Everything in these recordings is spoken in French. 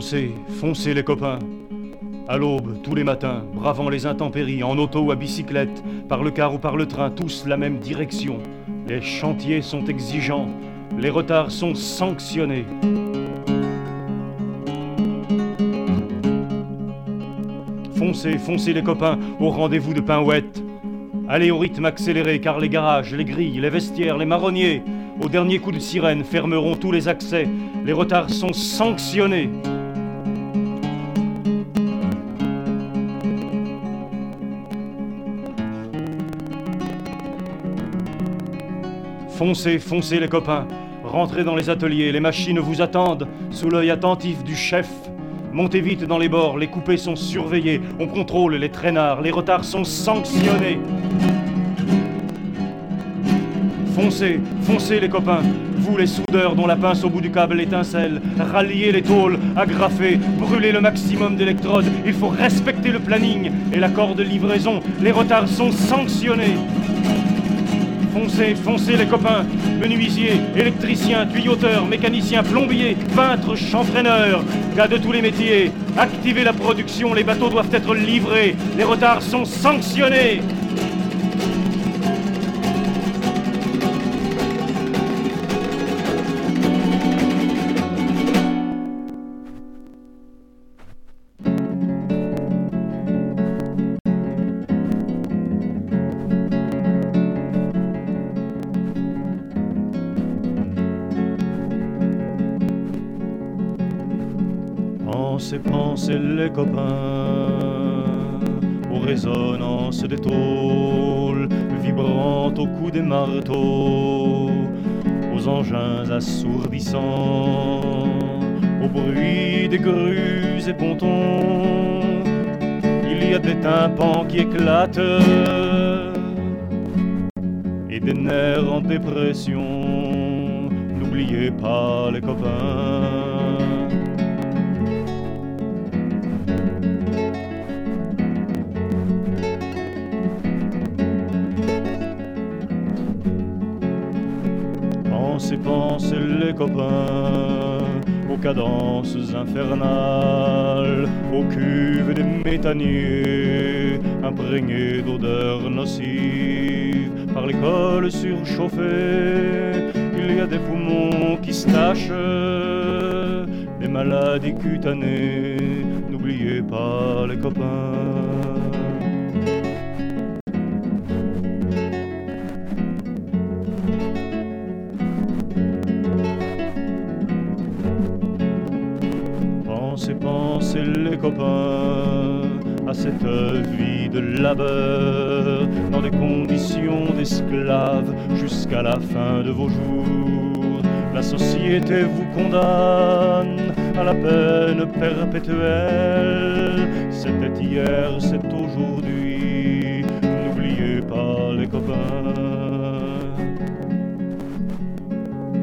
Foncez, foncez les copains. À l'aube, tous les matins, bravant les intempéries, en auto ou à bicyclette, par le car ou par le train, tous la même direction. Les chantiers sont exigeants, les retards sont sanctionnés. Foncez, foncez les copains, au rendez-vous de Pinouette. Allez au rythme accéléré, car les garages, les grilles, les vestiaires, les marronniers, au dernier coup de sirène, fermeront tous les accès. Les retards sont sanctionnés. Foncez, foncez les copains. Rentrez dans les ateliers, les machines vous attendent, sous l'œil attentif du chef. Montez vite dans les bords, les coupés sont surveillés, on contrôle les traînards, les retards sont sanctionnés. Foncez, foncez les copains, vous les soudeurs dont la pince au bout du câble étincelle, ralliez les tôles, agrafez, brûlez le maximum d'électrodes, il faut respecter le planning et l'accord de livraison, les retards sont sanctionnés. Foncez, foncez les copains, menuisiers, électriciens, tuyauteurs, mécaniciens, plombiers, peintres, chanfreineurs, gars de tous les métiers, activez la production, les bateaux doivent être livrés, les retards sont sanctionnés. Pensez, pensez les copains aux résonances des tôles vibrantes au coup des marteaux, aux engins assourdissants, au bruit des grues et pontons. Il y a des tympans qui éclatent et des nerfs en dépression. N'oubliez pas les copains. Pensez les copains aux cadences infernales, aux cuves des méthaniers, imprégnées d'odeurs nocives par l'école surchauffée. Il y a des poumons qui se tachent, des maladies cutanées. N'oubliez pas les copains. Les copains à cette vie de labeur dans des conditions d'esclaves jusqu'à la fin de vos jours. La société vous condamne à la peine perpétuelle. C'était hier, c'est aujourd'hui. N'oubliez pas les copains.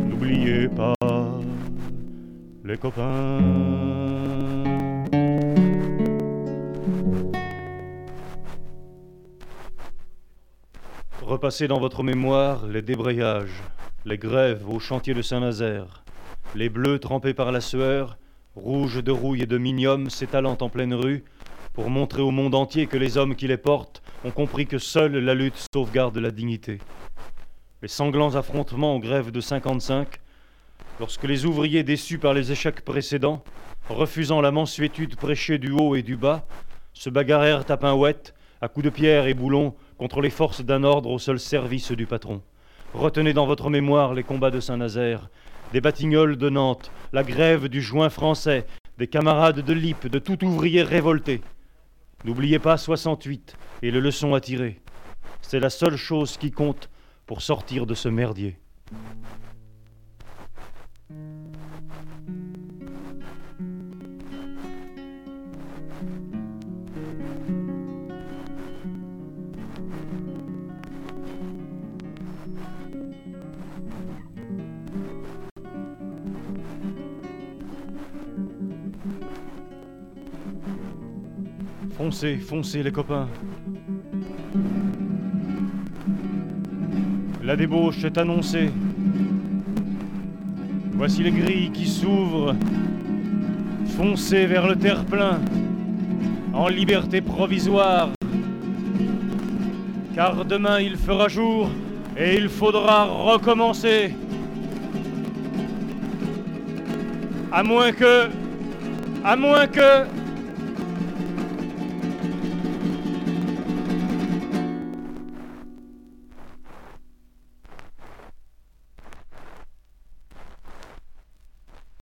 N'oubliez pas les copains. Repassez dans votre mémoire les débrayages, les grèves au chantier de Saint-Nazaire, les bleus trempés par la sueur, rouges de rouille et de minium s'étalant en pleine rue, pour montrer au monde entier que les hommes qui les portent ont compris que seule la lutte sauvegarde la dignité. Les sanglants affrontements aux grèves de 55, lorsque les ouvriers déçus par les échecs précédents, refusant la mansuétude prêchée du haut et du bas, se bagarrèrent à Pinouette, à coups de pierre et boulons, contre les forces d'un ordre au seul service du patron. Retenez dans votre mémoire les combats de Saint-Nazaire, des Batignolles de Nantes, la grève du joint français, des camarades de Lippe, de tout ouvrier révolté. N'oubliez pas 68 et les leçons à tirer. C'est la seule chose qui compte pour sortir de ce merdier. Foncez, foncez les copains. La débauche est annoncée. Voici les grilles qui s'ouvrent. Foncez vers le terre-plein, en liberté provisoire. Car demain il fera jour et il faudra recommencer. À moins que. À moins que.